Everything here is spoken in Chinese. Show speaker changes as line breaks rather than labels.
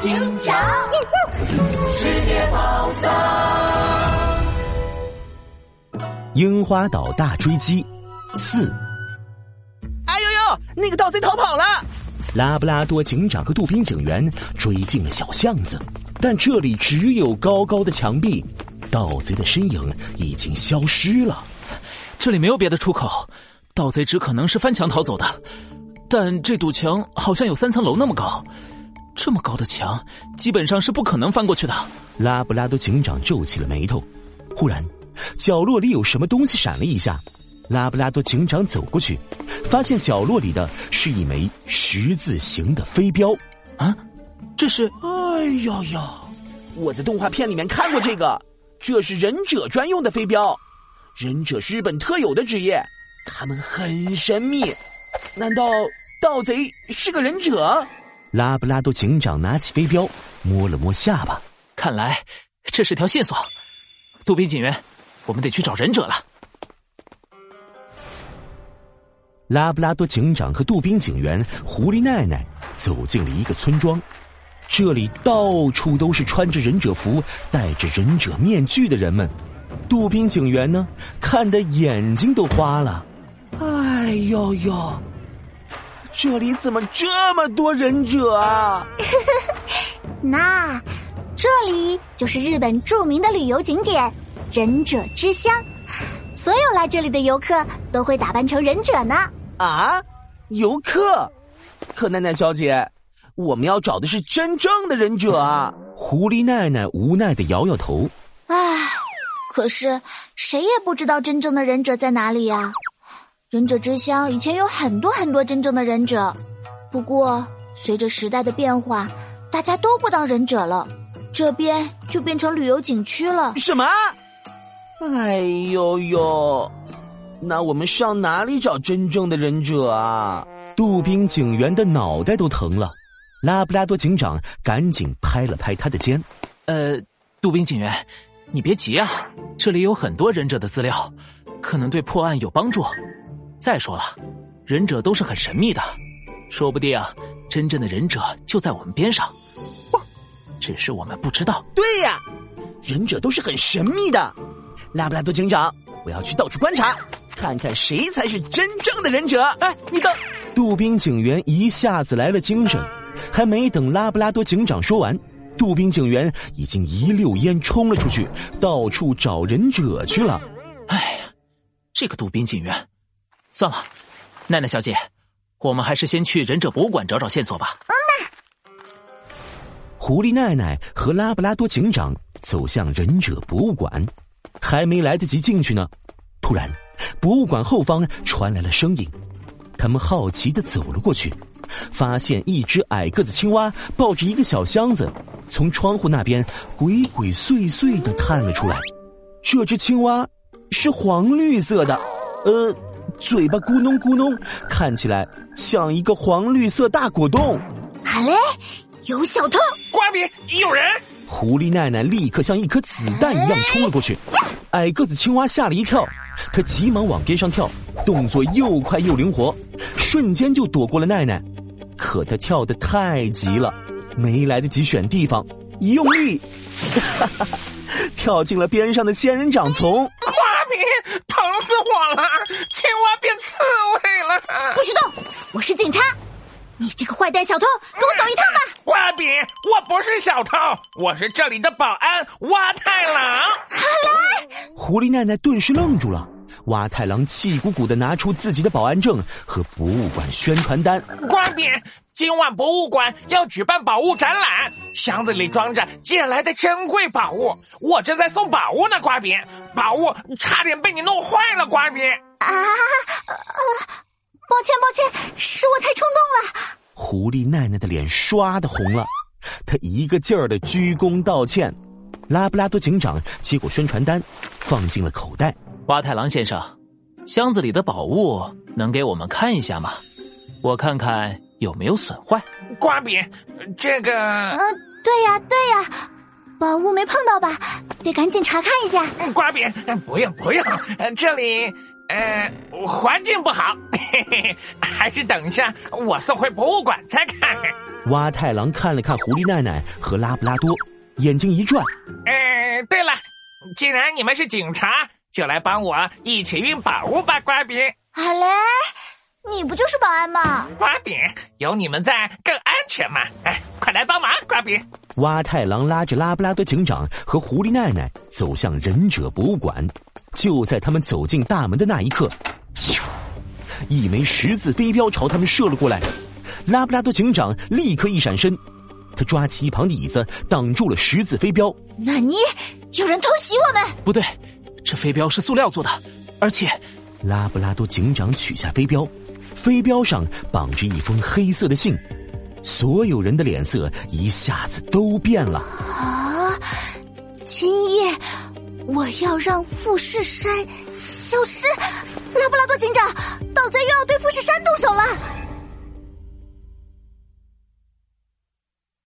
警长，世界宝藏，
樱花岛大追击四。
哎呦呦，那个盗贼逃跑了！
拉布拉多警长和杜宾警员追进了小巷子，但这里只有高高的墙壁，盗贼的身影已经消失了。
这里没有别的出口，盗贼只可能是翻墙逃走的。但这堵墙好像有三层楼那么高，这么高的墙基本上是不可能翻过去的。
拉布拉多警长皱起了眉头。忽然，角落里有什么东西闪了一下，拉布拉多警长走过去，发现角落里的是一枚十字形的飞镖。
啊，这是？
哎呀呀，我在动画片里面看过这个，这是忍者专用的飞镖。忍者是日本特有的职业，他们很神秘。难道盗贼是个忍者？
拉布拉多警长拿起飞镖，摸了摸下巴，
看来这是条线索。杜宾警员，我们得去找忍者了。
拉布拉多警长和杜宾警员、狐狸奈奈走进了一个村庄，这里到处都是穿着忍者服、戴着忍者面具的人们。杜宾警员呢，看得眼睛都花了。
哎呦呦，这里怎么这么多忍者啊？
那这里就是日本著名的旅游景点——忍者之乡，所有来这里的游客都会打扮成忍者呢。
啊，游客？可奈奈小姐，我们要找的是真正的忍者啊！
狐狸奈奈无奈的摇摇头。
唉，可是谁也不知道真正的忍者在哪里呀。忍者之乡以前有很多很多真正的忍者，不过随着时代的变化，大家都不当忍者了，这边就变成旅游景区了。
什么？哎呦呦，那我们上哪里找真正的忍者啊？
杜宾警员的脑袋都疼了，拉布拉多警长赶紧拍了拍他的肩。
呃，杜宾警员，你别急啊，这里有很多忍者的资料，可能对破案有帮助。再说了，忍者都是很神秘的，说不定啊，真正的忍者就在我们边上，只是我们不知道。
对呀，忍者都是很神秘的。拉布拉多警长，我要去到处观察，看看谁才是真正的忍者。
哎，你等！
杜宾警员一下子来了精神，还没等拉布拉多警长说完，杜宾警员已经一溜烟冲了出去，到处找忍者去了。
哎呀，这个杜宾警员。算了，奈奈小姐，我们还是先去忍者博物馆找找线索吧。
嗯呐。
狐狸奈奈和拉布拉多警长走向忍者博物馆，还没来得及进去呢，突然，博物馆后方传来了声音。他们好奇的走了过去，发现一只矮个子青蛙抱着一个小箱子，从窗户那边鬼鬼祟祟的探了出来。这只青蛙是黄绿色的，呃。嘴巴咕哝咕哝，看起来像一个黄绿色大果冻。
好嘞，有小偷！
瓜比，有人！
狐狸奶奶立刻像一颗子弹一样冲了过去。矮个子青蛙吓了一跳，他急忙往边上跳，动作又快又灵活，瞬间就躲过了奈奈。可他跳得太急了，没来得及选地方，一用力，哈哈，跳进了边上的仙人掌丛。
疼死我了！青蛙变刺猬了！
不许动！我是警察，你这个坏蛋小偷，跟我走一趟吧！
瓜比，我不是小偷，我是这里的保安蛙太郎。
好嘞！
狐狸奶奶顿时愣住了。蛙太郎气鼓鼓的拿出自己的保安证和博物馆宣传单。
瓜比，今晚博物馆要举办宝物展览，箱子里装着借来的珍贵宝物，我正在送宝物呢。瓜比，宝物差点被你弄坏了。瓜比啊，
抱歉抱歉，是我太冲动了。
狐狸奈奈的脸刷的红了，她一个劲儿的鞠躬道歉。拉布拉多警长接过宣传单，放进了口袋。
花太郎先生，箱子里的宝物能给我们看一下吗？我看看有没有损坏。
瓜饼，这个……
嗯，对呀，对呀，宝物没碰到吧？得赶紧查看一下。
瓜饼，不用不用，这里呃环境不好，嘿嘿，还是等一下我送回博物馆再看。
蛙太郎看了看狐狸奈奈和拉布拉多，眼睛一转。
哎，对了，既然你们是警察，就来帮我一起运宝物吧，瓜饼。
好嘞，你不就是保安吗？
瓜饼，有你们在更安全嘛！哎，快来帮忙，瓜饼。
蛙太郎拉着拉布拉多警长和狐狸奈奈走向忍者博物馆。就在他们走进大门的那一刻，咻！一枚十字飞镖朝他们射了过来。拉布拉多警长立刻一闪身，他抓起一旁的椅子挡住了十字飞镖。
纳尼？有人偷袭我们？
不对，这飞镖是塑料做的，而且……
拉布拉多警长取下飞镖，飞镖上绑着一封黑色的信。所有人的脸色一下子都变了。
啊！今夜我要让富士山消失。拉布拉多警长，盗贼又要对富士山动手了。